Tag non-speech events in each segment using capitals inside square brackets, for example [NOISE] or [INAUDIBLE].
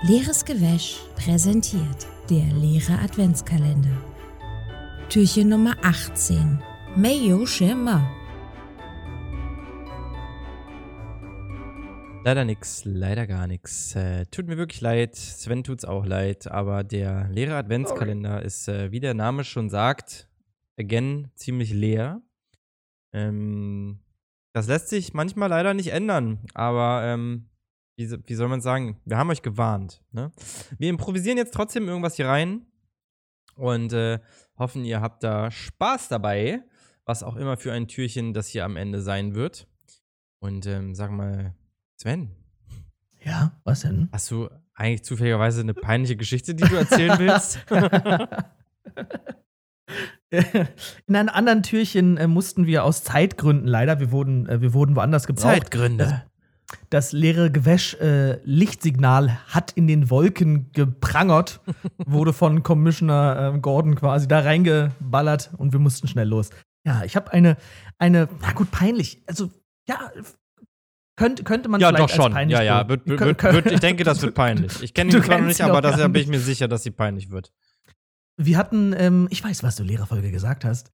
Leeres Gewäsch präsentiert der leere Adventskalender. Türchen Nummer 18. Mayo Schimmer. Leider nix, leider gar nix. Äh, tut mir wirklich leid, Sven tut's auch leid, aber der leere Adventskalender ist, äh, wie der Name schon sagt, again ziemlich leer. Ähm, das lässt sich manchmal leider nicht ändern, aber ähm, wie, wie soll man sagen, wir haben euch gewarnt. Ne? Wir improvisieren jetzt trotzdem irgendwas hier rein und äh, hoffen, ihr habt da Spaß dabei, was auch immer für ein Türchen das hier am Ende sein wird. Und ähm, sag mal, Sven, Ja, was denn? hast du eigentlich zufälligerweise eine peinliche Geschichte, die du erzählen willst? In einem anderen Türchen äh, mussten wir aus Zeitgründen leider, wir wurden, äh, wir wurden woanders gebraucht. Zeitgründe. Das leere Gewäsch äh, Lichtsignal hat in den Wolken geprangert, [LAUGHS] wurde von Commissioner äh, Gordon quasi da reingeballert und wir mussten schnell los. Ja, ich habe eine, eine, na gut, peinlich. Also, ja, könnte, könnte man Ja, vielleicht doch schon. als peinlich Ja, ja. Wird, wird, wird, ich denke, das wird peinlich. [LAUGHS] Ich kenne ihn zwar noch nicht, aber da bin ich mir sicher, dass sie peinlich wird. Wir hatten, ähm, ich weiß, was du leere Folge gesagt hast.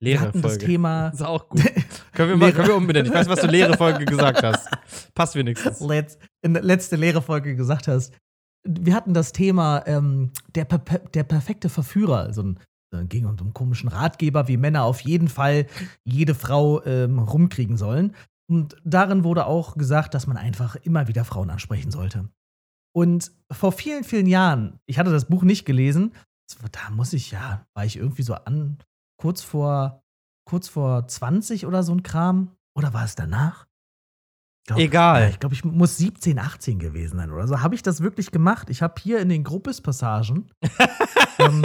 Wir Leere hatten das Folge. Thema Das [LAUGHS] ist auch gut. [LAUGHS] können, wir mal, können wir umbenennen. Ich weiß, was du leere Folge gesagt hast. Passt wenigstens. letz, in der letzte leere Folge gesagt hast. Wir hatten das Thema ähm, der, der perfekte Verführer. So ein, ging um so einen komischen Ratgeber, wie Männer auf jeden Fall jede Frau ähm, rumkriegen sollen. Und darin wurde auch gesagt, dass man einfach immer wieder Frauen ansprechen sollte. Und vor vielen, vielen Jahren, ich hatte das Buch nicht gelesen, da muss ich, ja, war ich irgendwie so an, kurz vor, kurz vor 20 oder so ein Kram. Oder war es danach? Glaub, Egal. ja, Ich glaube, ich muss 17, 18 gewesen sein oder so. Habe ich das wirklich gemacht? Ich habe hier in den Gruppes-Passagen [LAUGHS] ähm,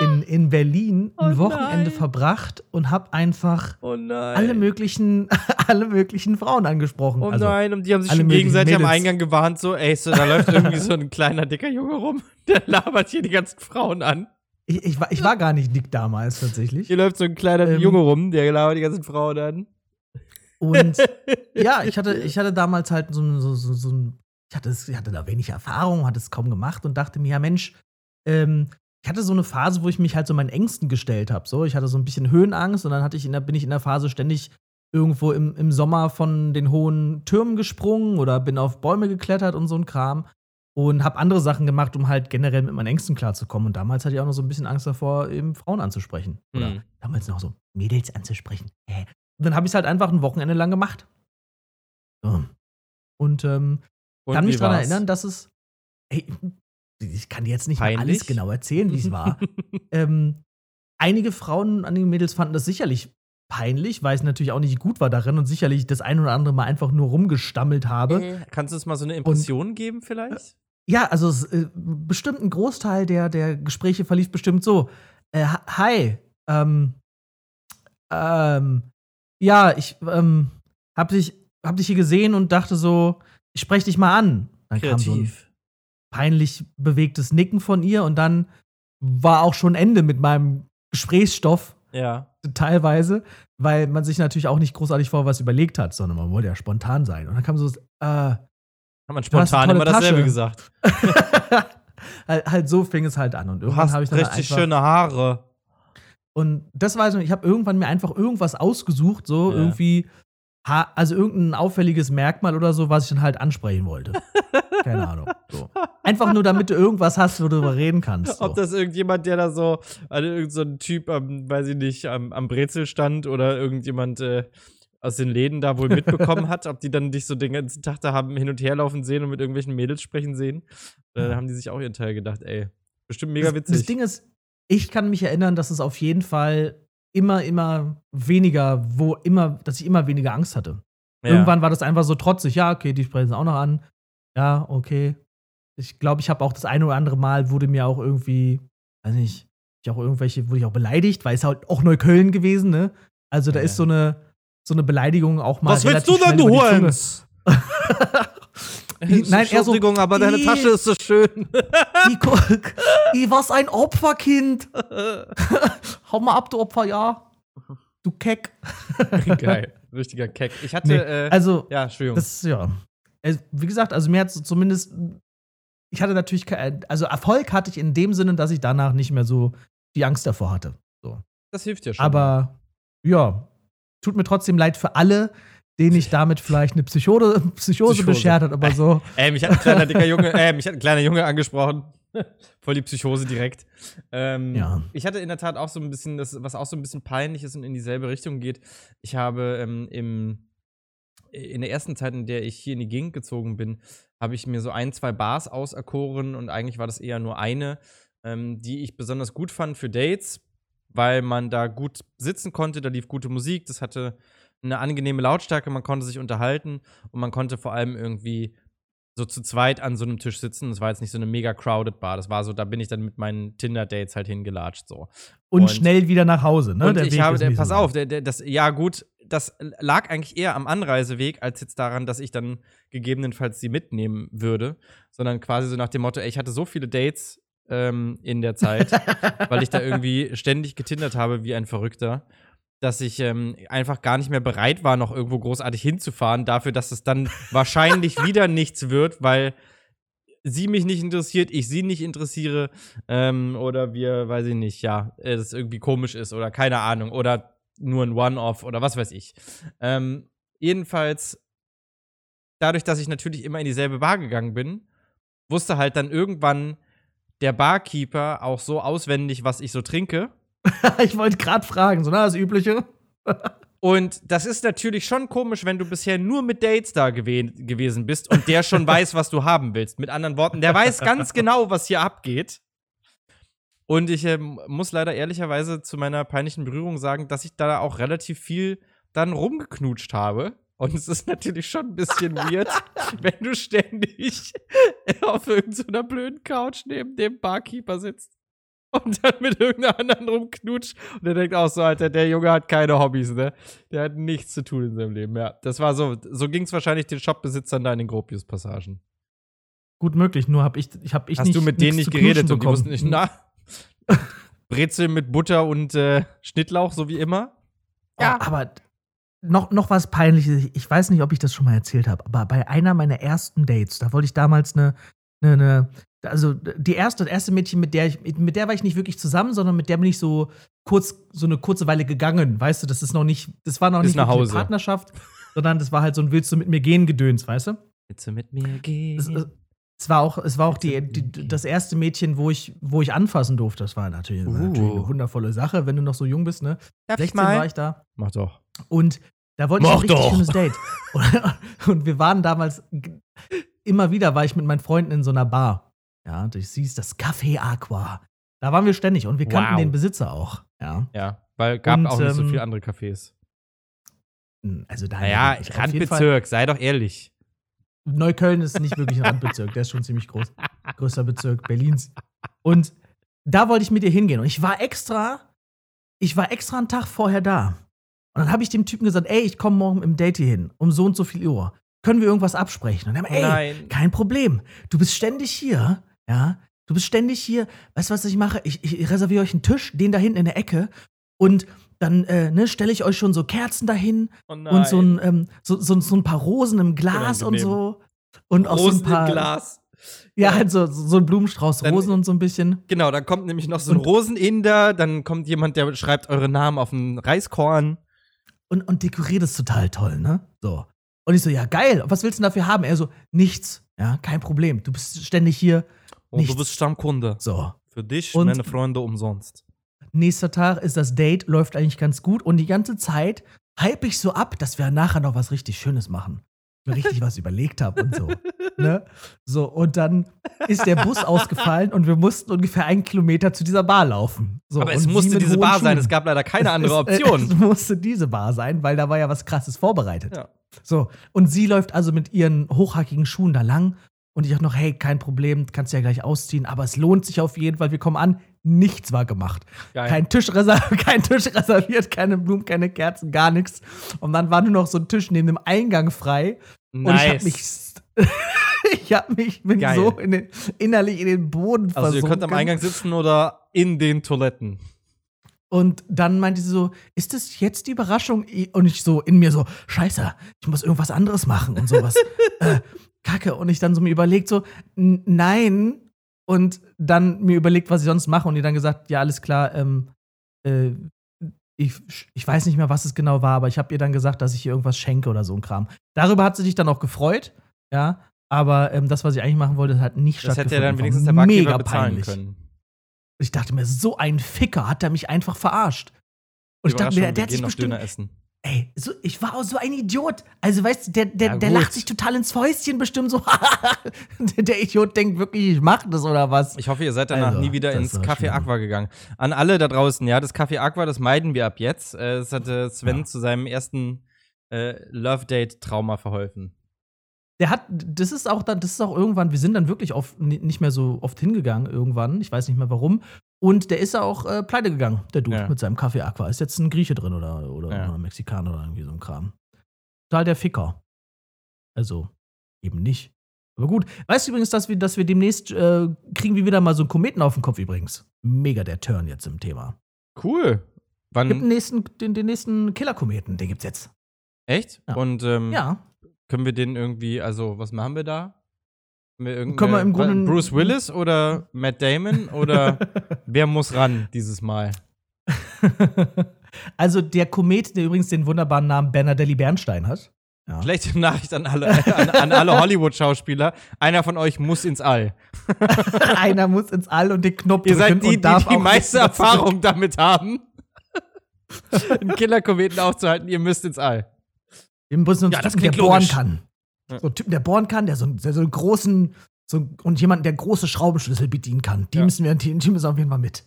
in, in Berlin ein Oh Wochenende nein. verbracht und habe einfach Oh alle möglichen, [LAUGHS] alle möglichen Frauen angesprochen. Oh Also, nein, und die haben sich schon gegenseitig am Mädels. Eingang gewarnt, so, ey, so, da läuft [LAUGHS] irgendwie so ein kleiner, dicker Junge rum, der labert hier die ganzen Frauen an. Ich, ich, war, ich war gar nicht dick damals tatsächlich. Hier läuft so ein kleiner Ähm. Junge rum, der labert die ganzen Frauen an. Und [LAUGHS] ja, ich hatte, ich hatte damals halt so, ein- so, so, so ein, ich hatte, ich hatte da wenig Erfahrung, hatte es kaum gemacht und dachte mir, ja Mensch, ähm, ich hatte so eine Phase, wo ich mich halt so meinen Ängsten gestellt habe. So, ich hatte so ein bisschen Höhenangst und dann hatte ich in der, bin ich in der Phase ständig irgendwo im, im Sommer von den hohen Türmen gesprungen oder bin auf Bäume geklettert und so ein Kram und habe andere Sachen gemacht, um halt generell mit meinen Ängsten klarzukommen. Und damals hatte ich auch noch so ein bisschen Angst davor, eben Frauen anzusprechen. Oder Hm. damals noch so Mädels anzusprechen. Hä? Und dann habe ich es halt einfach ein Wochenende lang gemacht. So. Und ähm, Und kann mich daran erinnern, dass es. Ey, ich kann dir jetzt nicht alles genau erzählen, wie es war. [LAUGHS] ähm, einige Frauen, einige Mädels fanden das sicherlich peinlich, weil es natürlich auch nicht gut war darin und sicherlich das ein oder andere Mal einfach nur rumgestammelt habe. Äh, Kannst du uns mal so eine Impression geben, vielleicht? Ja, also es, äh, bestimmt ein Großteil der, der Gespräche verlief bestimmt so. Äh, hi, ähm, ähm, ja, ich ähm, hab dich, hab dich hier gesehen und dachte so, ich sprech dich mal an. Dann kam so ein Kreativ. peinlich bewegtes Nicken von ihr und dann war auch schon Ende mit meinem Gesprächsstoff Ja. teilweise, weil man sich natürlich auch nicht großartig vor was überlegt hat, sondern man wollte ja spontan sein. Und dann kam so, äh, Hat man spontan immer tolle dasselbe Tasche. gesagt. [LAUGHS] halt, halt so fing es halt an. Und irgendwann habe ich dann richtig schöne Haare. Und das war so, ich habe irgendwann mir einfach irgendwas ausgesucht, so Ja. irgendwie, also irgendein auffälliges Merkmal oder so, was ich dann halt ansprechen wollte. [LAUGHS] Keine Ahnung. So. Einfach nur, damit du irgendwas hast, wo du darüber reden kannst. So. Ob das irgendjemand, der da so, also irgend so ein Typ am, weiß ich nicht, am, am Brezel stand oder irgendjemand äh, aus den Läden da wohl mitbekommen [LAUGHS] hat, ob die dann dich so den ganzen Tag da haben hin und her laufen sehen und mit irgendwelchen Mädels sprechen sehen. Äh, Da haben die sich auch ihren Teil gedacht, ey, bestimmt mega das, witzig. das Ding ist, ich kann mich erinnern, dass es auf jeden Fall immer, immer weniger, wo immer, dass ich immer weniger Angst hatte. Ja. Irgendwann war das einfach so trotzig, ja, okay, die sprechen es auch noch an. Ja, okay. Ich glaube, ich habe auch das eine oder andere Mal wurde mir auch irgendwie, weiß nicht, ich auch irgendwelche, wurde ich auch beleidigt, weil es halt auch Neukölln gewesen, ne? Also da Ja, ist so eine, so eine Beleidigung auch mal. Was willst du denn, du. Holmes? [LAUGHS] Nein, eher so, Entschuldigung, aber deine "Ih." Tasche ist so schön. I, guck, I, was ein Opferkind. [LAUGHS] Hau mal ab, du Opfer, ja. Du Keck. [LAUGHS] Geil. Richtiger Keck. Ich hatte, Nee, äh, also, ja, Entschuldigung. das, ja. Wie gesagt, also mir hat es zumindest ich hatte natürlich, also Erfolg hatte ich in dem Sinne, dass ich danach nicht mehr so die Angst davor hatte. So. Das hilft ja schon. Aber ja, tut mir trotzdem leid für alle, denen ich damit vielleicht eine Psychose, Psychose, Psychose. beschert hat, aber so. [LAUGHS] Ey, mich hat ein kleiner dicker Junge, äh, mich hat ein kleiner Junge angesprochen. [LAUGHS] Voll die Psychose direkt. Ähm, Ja. Ich hatte in der Tat auch so ein bisschen, das, was auch so ein bisschen peinlich ist und in dieselbe Richtung geht. Ich habe ähm, im, in der ersten Zeit, in der ich hier in die Gegend gezogen bin, habe ich mir so ein, zwei Bars auserkoren und eigentlich war das eher nur eine, ähm, die ich besonders gut fand für Dates, weil man da gut sitzen konnte, da lief gute Musik, das hatte eine angenehme Lautstärke, man konnte sich unterhalten und man konnte vor allem irgendwie so zu zweit an so einem Tisch sitzen. Das war jetzt nicht so eine mega crowded Bar. Das war so, da bin ich dann mit meinen Tinder-Dates halt hingelatscht. So. Und, Und- schnell wieder nach Hause, ne? und ich habe, ist der, pass so auf, der, der, das, ja gut, das lag eigentlich eher am Anreiseweg, als jetzt daran, dass ich dann gegebenenfalls sie mitnehmen würde, sondern quasi so nach dem Motto, ey, ich hatte so viele Dates ähm, in der Zeit, [LAUGHS] weil ich da irgendwie ständig getindert habe wie ein Verrückter, dass ich ähm, einfach gar nicht mehr bereit war, noch irgendwo großartig hinzufahren, dafür, dass es dann [LAUGHS] wahrscheinlich wieder nichts wird, weil sie mich nicht interessiert, ich sie nicht interessiere, ähm, oder wir, weiß ich nicht, ja, es irgendwie komisch ist oder keine Ahnung, oder nur ein One-Off oder was weiß ich. Ähm, jedenfalls, dadurch, dass ich natürlich immer in dieselbe Bar gegangen bin, wusste halt dann irgendwann der Barkeeper auch so auswendig, was ich so trinke. [LAUGHS] ich wollte gerade fragen, so, na, das Übliche. [LAUGHS] Und das ist natürlich schon komisch, wenn du bisher nur mit Dates da gewe gewesen bist und der schon [LAUGHS] weiß, was du haben willst. Mit anderen Worten, der weiß ganz genau, was hier abgeht. Und ich ähm, muss leider ehrlicherweise zu meiner peinlichen Berührung sagen, dass ich da auch relativ viel dann rumgeknutscht habe. Und es ist natürlich schon ein bisschen weird, [LAUGHS] wenn du ständig auf irgendeiner blöden Couch neben dem Barkeeper sitzt und dann mit irgendeiner anderen rumknutscht. Und der denkt auch so, Alter, der Junge hat keine Hobbys, ne? Der hat nichts zu tun in seinem Leben, ja. Das war so, so ging es wahrscheinlich den Shopbesitzern da in den Gropius-Passagen. Gut möglich, nur hab ich, ich hab ich Hast nicht, du mit denen nicht geredet und die wussten nicht, na, Brezel mit Butter und äh, Schnittlauch, so wie immer? Ja. aber noch, noch was Peinliches. Ich weiß nicht, ob ich das schon mal erzählt habe, aber bei einer meiner ersten Dates, da wollte ich damals eine, eine, eine also die erste, das erste Mädchen, mit der ich, mit der war ich nicht wirklich zusammen, sondern mit der bin ich so kurz, so eine kurze Weile gegangen, weißt du, das ist noch nicht, das war noch Bis nicht nach wirklich Hause. eine Partnerschaft, sondern das war halt so ein Willst du mit mir gehen Gedöns, weißt du? Willst du mit mir gehen? Es, es, war auch, es war auch die, die, das erste Mädchen, wo ich, wo ich anfassen durfte. Das war natürlich, war natürlich Uh. eine wundervolle Sache, wenn du noch so jung bist, ne? Darf 16 war ich da. Mach doch. Und da wollte ich Mach ein richtig doch. schönes Date. [LAUGHS] Und, wir waren damals, immer wieder war ich mit meinen Freunden in so einer Bar. Ja, das hieß das Café Aqua. Da waren wir ständig und wir kannten Wow. den Besitzer auch. Ja. Ja, weil gab Und, auch nicht so ähm, viele andere Cafés. Also da Naja, ich Randbezirk, sei doch ehrlich. Neukölln ist nicht wirklich ein Randbezirk, der ist schon ziemlich groß. Größter Bezirk Berlins. Und da wollte ich mit ihr hingehen. Und ich war extra, ich war extra einen Tag vorher da. Und dann habe ich dem Typen gesagt, ey, ich komme morgen im Date hier hin, um so und so viel Uhr. Können wir irgendwas absprechen? Und er ey, Nein. kein Problem. Du bist ständig hier, ja. Du bist ständig hier. Weißt du, was ich mache? Ich, ich reserviere euch einen Tisch, den da hinten in der Ecke. Und dann äh, ne, stelle ich euch schon so Kerzen dahin Oh und so ein, ähm, so, so, so ein paar Rosen im Glas und so. Und auch Rosen so ein paar. im Glas. Ja, halt so, so ein Blumenstrauß Dann- Rosen und so ein bisschen. Genau, dann kommt nämlich noch so ein Und- Roseninder, dann kommt jemand, der schreibt eure Namen auf ein Reiskorn. Und, und dekoriert es total toll, ne? So. Und ich so, ja, geil. Was willst du denn dafür haben? Er so, nichts. Ja, kein Problem. Du bist ständig hier. Und Nichts. du bist Stammkunde. So. Für dich, Und- meine Freunde, umsonst. Nächster Tag ist das Date, läuft eigentlich ganz gut. Und die ganze Zeit hype ich so ab, dass wir nachher noch was richtig Schönes machen. Mir richtig was überlegt habe und so. [LAUGHS] Ne? So, und dann ist der Bus ausgefallen und wir mussten ungefähr einen Kilometer zu dieser Bar laufen. So, Aber es musste diese Bar sein, Schuhen. es gab leider keine andere Es, äh, Option. Es musste diese Bar sein, weil da war ja was krasses vorbereitet. Ja. So, und sie läuft also mit ihren hochhackigen Schuhen da lang. Und ich dachte noch, hey, kein Problem, kannst du ja gleich ausziehen, aber es lohnt sich auf jeden Fall. Wir kommen an, nichts war gemacht. Geil. Kein Tisch, [LAUGHS] kein Tisch reserviert, keine Blumen, keine Kerzen, gar nichts. Und dann war nur noch so ein Tisch neben dem Eingang frei. Und ich habe mich, [LAUGHS] ich habe mich, bin Geil. so in den, innerlich in den Boden Also versunken. ihr könnt am Eingang sitzen oder in den Toiletten. Und dann meinte sie so, ist das jetzt die Überraschung? Und ich so in mir so, scheiße, ich muss irgendwas anderes machen und sowas. [LAUGHS] äh, Kacke. Und ich dann so mir überlegt, so, nein. Und dann mir überlegt, was ich sonst mache. Und ihr dann gesagt, ja, alles klar, ähm, äh, ich, ich weiß nicht mehr, was es genau war, aber ich habe ihr dann gesagt, dass ich ihr irgendwas schenke oder so ein Kram. Darüber hat sie sich dann auch gefreut, ja. Aber ähm, das, was ich eigentlich machen wollte, hat nicht Das stattgefunden. hätte ja dann wenigstens der Barkeeper mega bezahlen peinlich. können. Ich dachte mir, so ein Ficker hat er mich einfach verarscht. Und ich dachte mir, der hat sich bestimmt. Ey, so, ich war auch so ein Idiot. Also, weißt du, der, der, Ja, der lacht sich total ins Fäustchen bestimmt so. [LAUGHS] der, Idiot denkt wirklich, ich mach das oder was. Ich hoffe, ihr seid danach Also, nie wieder ins Café schlimm. Aqua gegangen. An alle da draußen, ja, das Café Aqua, das meiden wir ab jetzt. Äh, Das hatte Sven Ja. zu seinem ersten äh, Love Date Trauma verholfen. Der hat, das ist auch dann, das ist auch irgendwann, wir sind dann wirklich auf, ni- nicht mehr so oft hingegangen irgendwann. Ich weiß nicht mehr warum. Und der ist ja auch äh, pleite gegangen, der Dude, Ja. mit seinem Kaffee Aqua. Ist jetzt ein Grieche drin oder, oder, Ja. oder ein Mexikaner oder irgendwie so ein Kram. Total der Ficker. Also, eben nicht. Aber gut. Weißt du übrigens, dass wir, dass wir demnächst äh, kriegen wir wieder mal so einen Kometen auf den Kopf übrigens. Mega der Turn jetzt im Thema. Cool. Gibt Wann? den nächsten, den, den nächsten Killer-Kometen, den gibt's jetzt. Echt? Ja. Und ähm, Ja. Können wir den irgendwie, also was machen wir da? Können wir, Können wir im Grunde- Bruce Willis oder [LAUGHS] Matt Damon oder wer muss ran dieses Mal? [LAUGHS] also der Komet, der übrigens den wunderbaren Namen Bernardelli Bernstein hat. Ja. Schlechte Nachricht an alle, an, an alle Hollywood-Schauspieler. Einer von euch muss ins All. [LAUGHS] Einer muss ins All und den Knopf Ihr seid drücken die, die und darf die auch meiste Erfahrung damit haben, einen Killerkometen aufzuhalten. Ihr müsst ins All. Wir müssen uns Ja, Typen, der klingt bohren logisch. kann. Ja. So einen Typen, der bohren kann, der so, der so einen großen, so, und jemanden, der große Schraubenschlüssel bedienen kann. Die Ja. müssen wir, die, die müssen auf jeden Fall mit.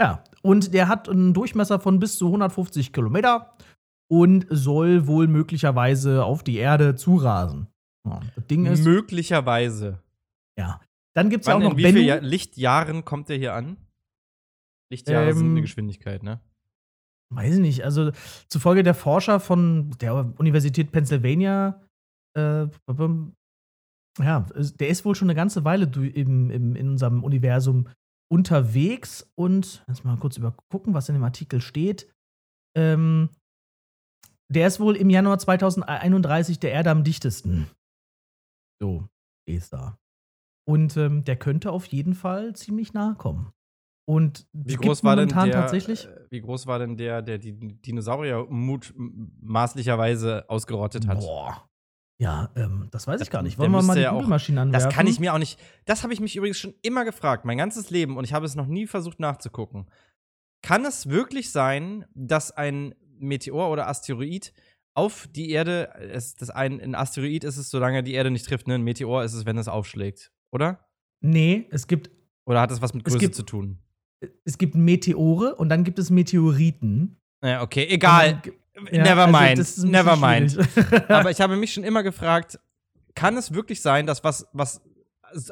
Ja, und der hat einen Durchmesser von bis zu 150 Kilometer und soll wohl möglicherweise auf die Erde zurasen. Ja, das Ding ist, Möglicherweise. ja. Dann gibt es ja auch noch in wie vielen Lichtjahren kommt der hier an? Lichtjahre sind Ähm, eine Geschwindigkeit, ne? Weiß ich nicht. Also zufolge der Forscher von der Universität Pennsylvania, äh, ja, der ist wohl schon eine ganze Weile im, im, in unserem Universum unterwegs und lass mal kurz übergucken, was in dem Artikel steht. Ähm, der ist wohl im Januar 2031 der Erde am dichtesten. So, ist da. Und ähm, der könnte auf jeden Fall ziemlich nahe kommen. Und Wie groß war denn der, tatsächlich? äh, Wie groß war denn der, der die Dinosaurier mutmaßlicherweise ausgerottet hat? Boah. Ja, ähm, das weiß ich gar nicht. Wollen wir mal die ja Google-Maschine anwerfen? Das kann ich mir auch nicht. Das habe ich mich übrigens schon immer gefragt, mein ganzes Leben, und ich habe es noch nie versucht nachzugucken. Kann es wirklich sein, dass ein Meteor oder Asteroid auf die Erde, es, das ein, ein Asteroid ist es, solange die Erde nicht trifft, ne? Ein Meteor ist es, wenn es aufschlägt, oder? Nee, es gibt, Oder hat das was mit Größe gibt- zu tun? Es gibt Meteore und dann gibt es Meteoriten. Ja, okay, egal. Ja, never also mind. das ist ein Never mind. Aber [LAUGHS] ich habe mich schon immer gefragt, kann es wirklich sein, dass was, was,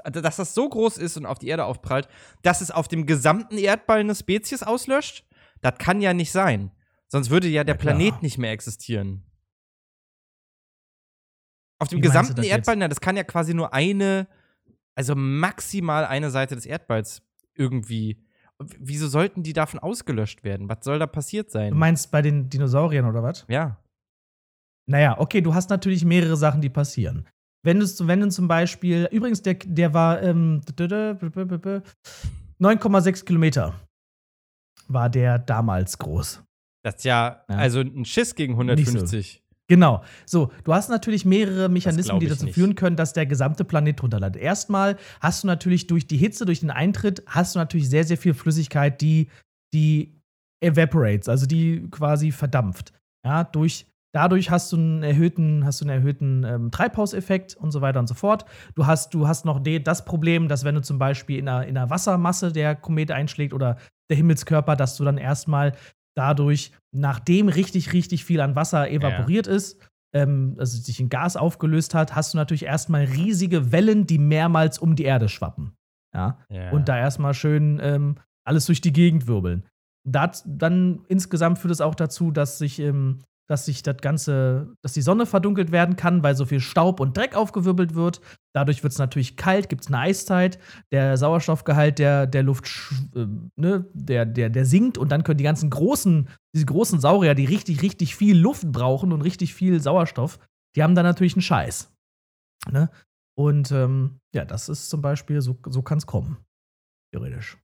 dass das so groß ist und auf die Erde aufprallt, dass es auf dem gesamten Erdball eine Spezies auslöscht? Das kann ja nicht sein. Sonst würde ja der klar. Planet nicht mehr existieren. Auf dem Wie gesamten? Erdball, na, das kann ja quasi nur eine, also maximal eine Seite des Erdballs irgendwie. Wieso sollten die davon ausgelöscht werden? Was soll da passiert sein? du meinst bei den Dinosauriern oder was? ja. Naja, okay, du hast natürlich mehrere Sachen, die passieren. Wenn du, wenn du zum Beispiel, übrigens, der, der war ähm, 9,6 Kilometer war der damals groß. Das ist ja, Ja. also ein Schiss gegen Nicht so. 150. Genau. So, du hast natürlich mehrere Mechanismen, die dazu nicht. führen können, dass der gesamte Planet drunter. Erstmal hast du natürlich durch die Hitze, durch den Eintritt, hast du natürlich sehr, sehr viel Flüssigkeit, die, die evaporates, also die quasi verdampft. Ja, durch, dadurch hast du einen erhöhten, hast du einen erhöhten ähm, Treibhauseffekt und so weiter und so fort. Du hast, du hast noch das Problem, dass wenn du zum Beispiel in einer, in einer Wassermasse der Komet einschlägt oder der Himmelskörper, dass du dann erstmal dadurch, nachdem richtig, richtig viel an Wasser evaporiert ist, ähm, also sich in Gas aufgelöst hat, hast du natürlich erstmal riesige Wellen, die mehrmals um die Erde schwappen. Ja. Ja. Und da erstmal schön ähm, alles durch die Gegend wirbeln. Dat, dann insgesamt führt es auch dazu, dass sich, ähm, dass sich das Ganze, dass die Sonne verdunkelt werden kann, weil so viel Staub und Dreck aufgewirbelt wird. Dadurch wird es natürlich kalt, gibt es eine Eiszeit, der Sauerstoffgehalt der, der Luft, äh, ne, der, der, der sinkt und dann können die ganzen großen, diese großen Saurier, die richtig, richtig viel Luft brauchen und richtig viel Sauerstoff, die haben dann natürlich einen Scheiß. Ne? Und ähm, ja, das ist zum Beispiel, so, so kann es kommen. Theoretisch.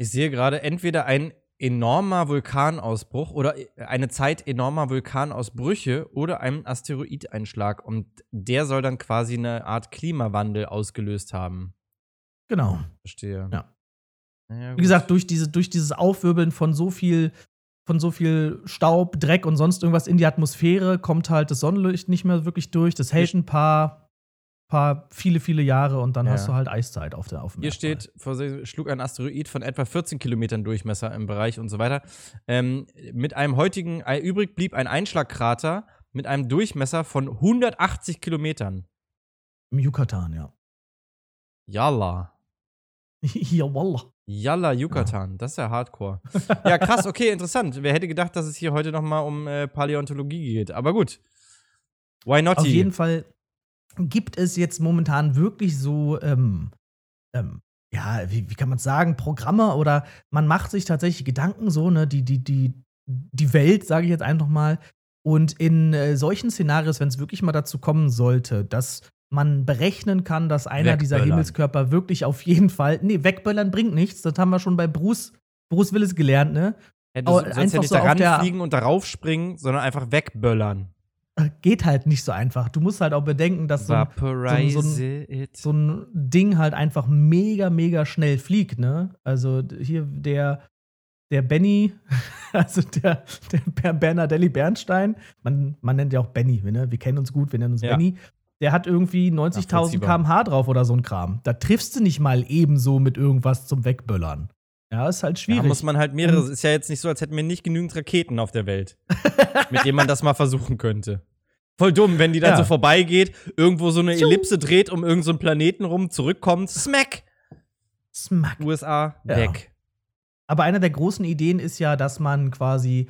Ich sehe gerade entweder ein enormer Vulkanausbruch oder eine Zeit enormer Vulkanausbrüche oder einen Asteroideinschlag. Und der soll dann quasi eine Art Klimawandel ausgelöst haben. Genau. Verstehe. Ja. Naja, Wie gesagt, durch, diese, durch dieses Aufwirbeln von so viel von so viel Staub, Dreck und sonst irgendwas in die Atmosphäre kommt halt das Sonnenlicht nicht mehr wirklich durch. Das hält ein paar, paar viele, viele Jahre und dann Ja. hast du halt Eiszeit auf der auf dem Hier Erdball. steht, vor- schlug ein Asteroid von etwa 14 Kilometern Durchmesser im Bereich und so weiter. Ähm, mit einem heutigen, äh, übrig blieb ein Einschlagkrater mit einem Durchmesser von 180 Kilometern. im Yucatan, ja. Yalla. [LAUGHS] ja, wallah. Yalla Yucatan, das ist ja Hardcore. ja, krass, [LAUGHS] okay, interessant. Wer hätte gedacht, dass es hier heute noch mal um äh, Paläontologie geht? Aber gut. Why not? Auf jeden Fall gibt es jetzt momentan wirklich so, ähm, ähm, ja, wie, wie kann man sagen, Programme oder man macht sich tatsächlich Gedanken, so, ne, die, die, die, die Welt, sage ich jetzt einfach mal. Und in äh, solchen Szenarios, wenn es wirklich mal dazu kommen sollte, dass man berechnen kann, dass einer dieser. Himmelskörper wirklich auf jeden Fall, nee, wegböllern bringt nichts, das haben wir schon bei Bruce, Bruce Willis gelernt, ne? ja, du sollst ja nicht so auf da der- ranfliegen und darauf springen, sondern einfach wegböllern. Geht halt nicht so einfach. Du musst halt auch bedenken, dass so ein, so it. so ein Ding halt einfach mega, mega schnell fliegt, ne? Also hier der, der Benny, [LAUGHS] also der, der Ber- Bernardelli Bernstein, man, man nennt ja auch Benny, ne? Wir kennen uns gut, wir nennen uns Ja. Benny. Der hat irgendwie 90.000 Nachvollziehbar. km/h drauf oder so ein Kram. Da triffst du nicht mal ebenso mit irgendwas zum Wegböllern. Ja, ist halt Da schwierig. muss man halt mehrere. Und- ist ja jetzt nicht so, als hätten wir nicht genügend Raketen auf der Welt, [LAUGHS] mit denen man das mal versuchen könnte. Voll dumm, wenn die dann Ja. so vorbeigeht, irgendwo so eine. Ellipse dreht, um irgendeinen so einen Planeten rum, zurückkommt, smack, Smack. USA, Ja. weg. Aber eine der großen Ideen ist ja, dass man quasi,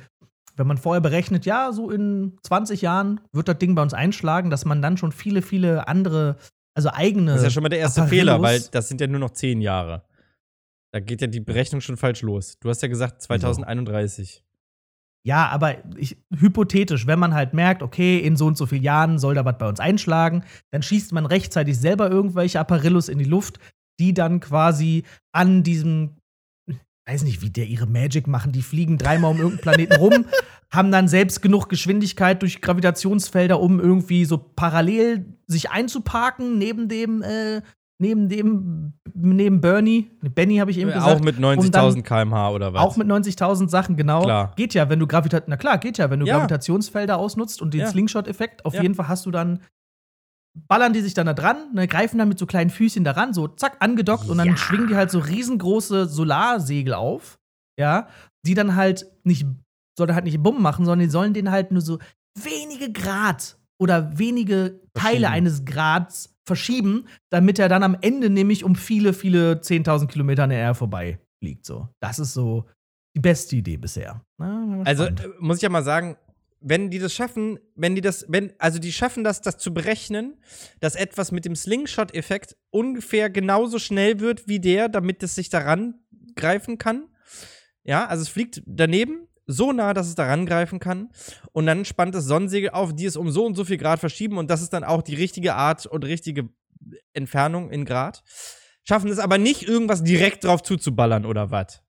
wenn man vorher berechnet, ja, so in 20 Jahren wird das Ding bei uns einschlagen, dass man dann schon viele, viele andere, also eigene. Das ist ja schon mal der erste Apparillos- Fehler, weil das sind ja nur noch zehn Jahre. Da geht ja die Berechnung schon falsch los. Du hast ja gesagt 2031. Ja, aber ich, hypothetisch, wenn man halt merkt, okay, in so und so vielen Jahren soll da was bei uns einschlagen, dann schießt man rechtzeitig selber irgendwelche Apparillos in die Luft, die dann quasi an diesem, ich weiß nicht, wie der ihre Magic machen, die fliegen dreimal um irgendeinen Planeten rum, [LAUGHS] haben dann selbst genug Geschwindigkeit durch Gravitationsfelder, um irgendwie so parallel sich einzuparken neben dem, äh, neben dem, neben Bernie, Benny habe ich eben gesagt. Auch mit und dann- 90.000 km/h oder was? Auch mit 90.000 Sachen, genau. Klar. Geht ja, wenn du Gravita na klar, geht ja, wenn du Ja. Gravitationsfelder ausnutzt und den Ja. Slingshot-Effekt, auf Ja. jeden Fall hast du dann, ballern die sich dann da dran, ne, greifen dann mit so kleinen Füßchen daran, so zack, angedockt und dann schwingen die halt so riesengroße Solarsegel auf, ja, die dann halt nicht, sollte halt nicht Bumm machen, sondern die sollen den halt nur so wenige Grad oder wenige Teile eines Grads verschieben, damit er dann am Ende nämlich um viele, viele 10.000 Kilometer an der Erde vorbei fliegt. So. Das ist so die beste Idee bisher. Na, Also spannend. äh, muss ich ja mal sagen, wenn die das schaffen, wenn die das, wenn, also die schaffen das, das zu berechnen, dass etwas mit dem Slingshot-Effekt ungefähr genauso schnell wird wie der, damit es sich daran greifen kann. Ja, also es fliegt daneben so nah, dass es daran greifen kann. Und dann spannt es Sonnensegel auf, die es um so und so viel Grad verschieben. Und das ist dann auch die richtige Art und richtige Entfernung in Grad. Schaffen es aber nicht, irgendwas direkt drauf zuzuballern oder was.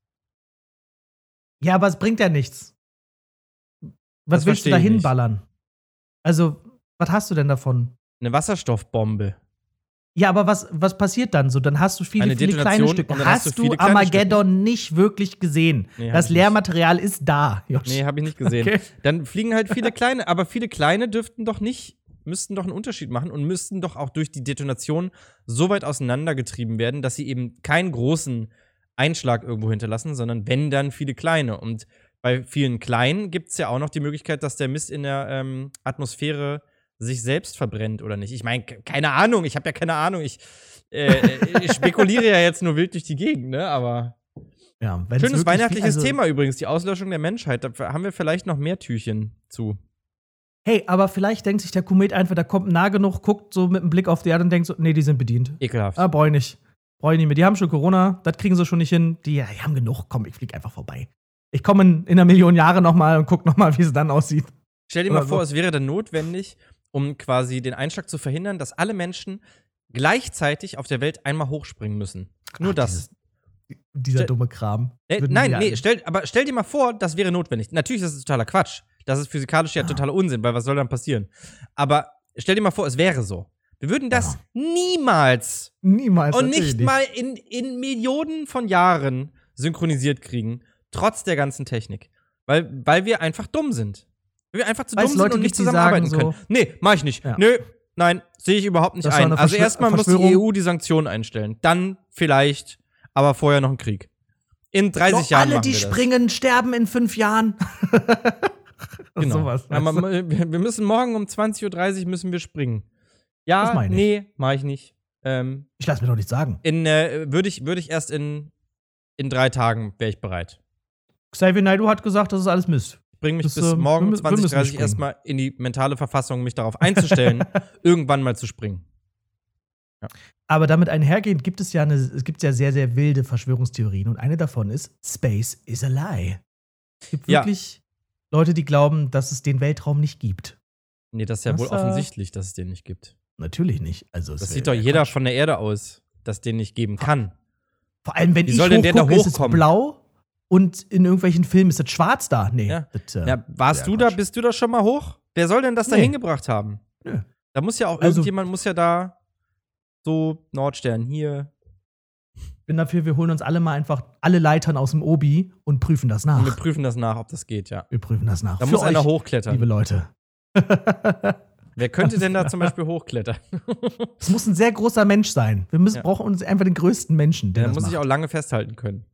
ja, aber es bringt ja nichts. Was Das willst du da hinballern? Also, was hast du denn davon? Eine Wasserstoffbombe. Ja, aber was, was passiert dann so? Dann hast du viele, Eine viele kleine Stücke. hast Hast du Armageddon nicht wirklich gesehen? Nee, das ich nicht. Lehrmaterial ist da. Josh. Nee, habe ich nicht gesehen. Okay. Dann fliegen halt viele kleine, aber viele kleine dürften doch nicht, müssten doch einen Unterschied machen und müssten doch auch durch die Detonation so weit auseinandergetrieben werden, dass sie eben keinen großen Einschlag irgendwo hinterlassen, sondern wenn dann viele kleine. Und bei vielen kleinen gibt es ja auch noch die Möglichkeit, dass der Mist in der ähm, Atmosphäre sich selbst verbrennt oder nicht. Ich meine, ke- keine Ahnung, ich habe ja keine Ahnung. Ich, äh, ich spekuliere ja jetzt nur wild durch die Gegend, ne? Aber Ja, Schönes weihnachtliches also- Thema übrigens, die Auslöschung der Menschheit. Da haben wir vielleicht noch mehr Türchen zu. Hey, aber vielleicht denkt sich der Komet einfach, da kommt nah genug, guckt so mit einem Blick auf die Erde und denkt so, nee, die sind bedient. Ekelhaft. Ah, brauch ich nicht. Brauch ich nicht mehr. Die haben schon Corona, das kriegen sie schon nicht hin. Die, die haben genug. Komm, ich flieg einfach vorbei. Ich komme in, in einer Million Jahre noch mal und guck noch mal, wie es dann aussieht. Stell dir mal oder vor, so. es wäre dann notwendig, um quasi den Einschlag zu verhindern, dass alle Menschen gleichzeitig auf der Welt einmal hochspringen müssen. Nur Ach, das. dieses- Dieser dumme Kram. Äh, nein, nee, stell, aber stell dir mal vor, das wäre notwendig. Natürlich ist das totaler Quatsch. Das ist physikalisch ja Ah. totaler Unsinn, weil was soll dann passieren? Aber stell dir mal vor, es wäre so. Wir würden das niemals Niemals. und natürlich nicht mal in, in Millionen von Jahren synchronisiert kriegen, trotz der ganzen Technik. Weil, weil wir einfach dumm sind. Weil wir einfach zu dumm Leute sind und nicht zusammenarbeiten sagen können. so- Nee, mach ich nicht. Ja. Nö, nein, sehe ich überhaupt nicht ein. Also erstmal muss die. EU die Sanktionen einstellen. Dann vielleicht, aber vorher noch ein Krieg. In 30 Doch Jahren alle, die wir das. springen, sterben in fünf Jahren. [LAUGHS] Genau. Sowas. Ja, man, wir müssen morgen um 20.30 Uhr müssen wir springen. Das Ja, mach ich nicht. nee, mach ich nicht. Ähm, ich lass mir doch nicht sagen. in, äh, würde ich, würde ich erst in, in drei Tagen wäre ich bereit. Xavier Naidoo hat gesagt, das ist alles Mist. Ich bringe mich Das, bis ähm, morgen wir um mü- wir müssen 20.30 Uhr springen. erstmal in die mentale Verfassung, mich darauf einzustellen, [LAUGHS] irgendwann mal zu springen. Aber damit einhergehend gibt es ja eine, es gibt ja sehr, sehr wilde Verschwörungstheorien und eine davon ist Space is a lie. Es gibt Ja. wirklich Leute, die glauben, dass es den Weltraum nicht gibt. Nee, das ist ja Das, wohl äh, offensichtlich, dass es den nicht gibt. Natürlich nicht. Also Das sieht doch jeder Quatsch. von der Erde aus, dass den nicht geben kann. Vor allem, wenn Wie ich soll denn der da hochgucke, ist es hochkommen? blau und in irgendwelchen Filmen ist es schwarz da. Nee. Ja. Das, äh, Ja, warst du da, Quatsch. bist du da schon mal hoch? Wer soll denn das da Nee. hingebracht haben? Nö. Da muss ja auch Also- irgendjemand muss ja da so Nordstern hier. bin dafür, wir holen uns alle mal einfach alle Leitern aus dem Obi und prüfen das nach. Und wir prüfen das nach, ob das geht, ja. Wir prüfen das nach. Da Für muss einer euch, hochklettern. liebe Leute. [LAUGHS] Wer könnte denn da zum Beispiel hochklettern? Es muss ein sehr großer Mensch sein. Wir müssen, Ja. brauchen uns einfach den größten Menschen, der Der das muss macht. sich auch lange festhalten können.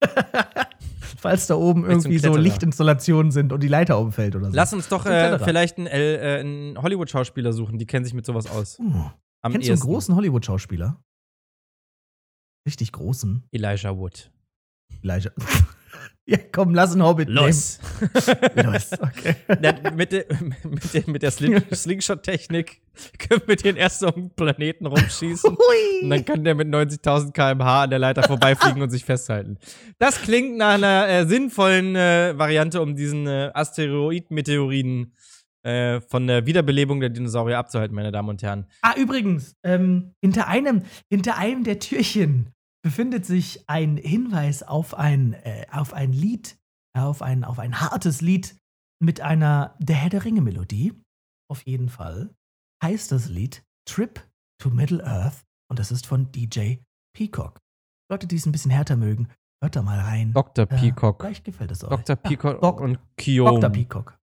[LAUGHS] Falls da oben irgendwie so. Lichtinstallationen sind und die Leiter umfällt oder so. Lass uns doch äh, vielleicht einen, äh, einen Hollywood-Schauspieler suchen, die kennen sich mit sowas aus. Uh, Am kennst du einen großen Hollywood-Schauspieler? Richtig großen. Elijah Wood. Elijah. [LAUGHS] [LAUGHS] ja, komm, lass einen Hobbit Los! nehmen. Los. [LAUGHS] Okay. [LAUGHS] Ja, mit, der, mit der, mit der Sling Slingshot-Technik können wir den erst um den Planeten rumschießen. Hui. Und dann kann der mit 90.000 km/h an der Leiter vorbeifliegen und sich festhalten. Das klingt nach einer äh, sinnvollen äh, Variante, um diesen äh, Asteroid-Meteoriden äh, von der Wiederbelebung der Dinosaurier abzuhalten, meine Damen und Herren. Ah, übrigens, ähm, hinter, einem, hinter einem der Türchen befindet sich ein Hinweis auf ein, äh, auf ein Lied, äh, auf ein, auf ein hartes Lied mit einer Der Herr der Ringe-Melodie. Auf jeden Fall heißt das Lied Trip to Middle Earth und das ist von DJ Peacock. Leute, die es ein bisschen härter mögen, hört da mal rein. Dr. Äh, Peacock. Vielleicht gefällt es euch. Dr. Peacock Doc- und Kiom. Dr. Peacock.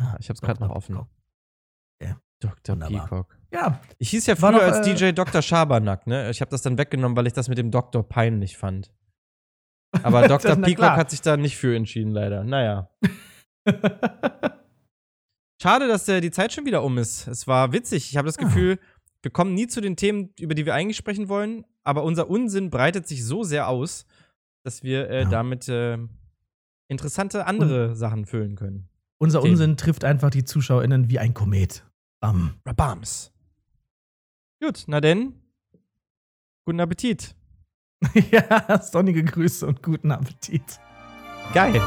Ah, Ich hab's gerade Dr. noch offen. Peacock. Dr. Wunderbar. Peacock. Ja, Ich hieß ja früher doch, als äh, DJ Dr. Schabernack, ne? Ich habe das dann weggenommen, weil ich das mit dem Doktor peinlich fand. Aber [LAUGHS] Dr. Peacock klar. hat sich da nicht für entschieden, leider. Naja. [LAUGHS] Schade, dass äh, die Zeit schon wieder um ist. Es war witzig. Ich habe das Ja. Gefühl, wir kommen nie zu den Themen, über die wir eigentlich sprechen wollen, aber unser Unsinn breitet sich so sehr aus, dass wir äh, Ja. damit äh, interessante andere Sachen füllen können. Unser Themen. Unsinn trifft einfach die ZuschauerInnen wie ein Komet. Bam. Rabams. Gut, na denn. Guten Appetit. [LAUGHS] ja, sonnige Grüße und guten Appetit. Geil.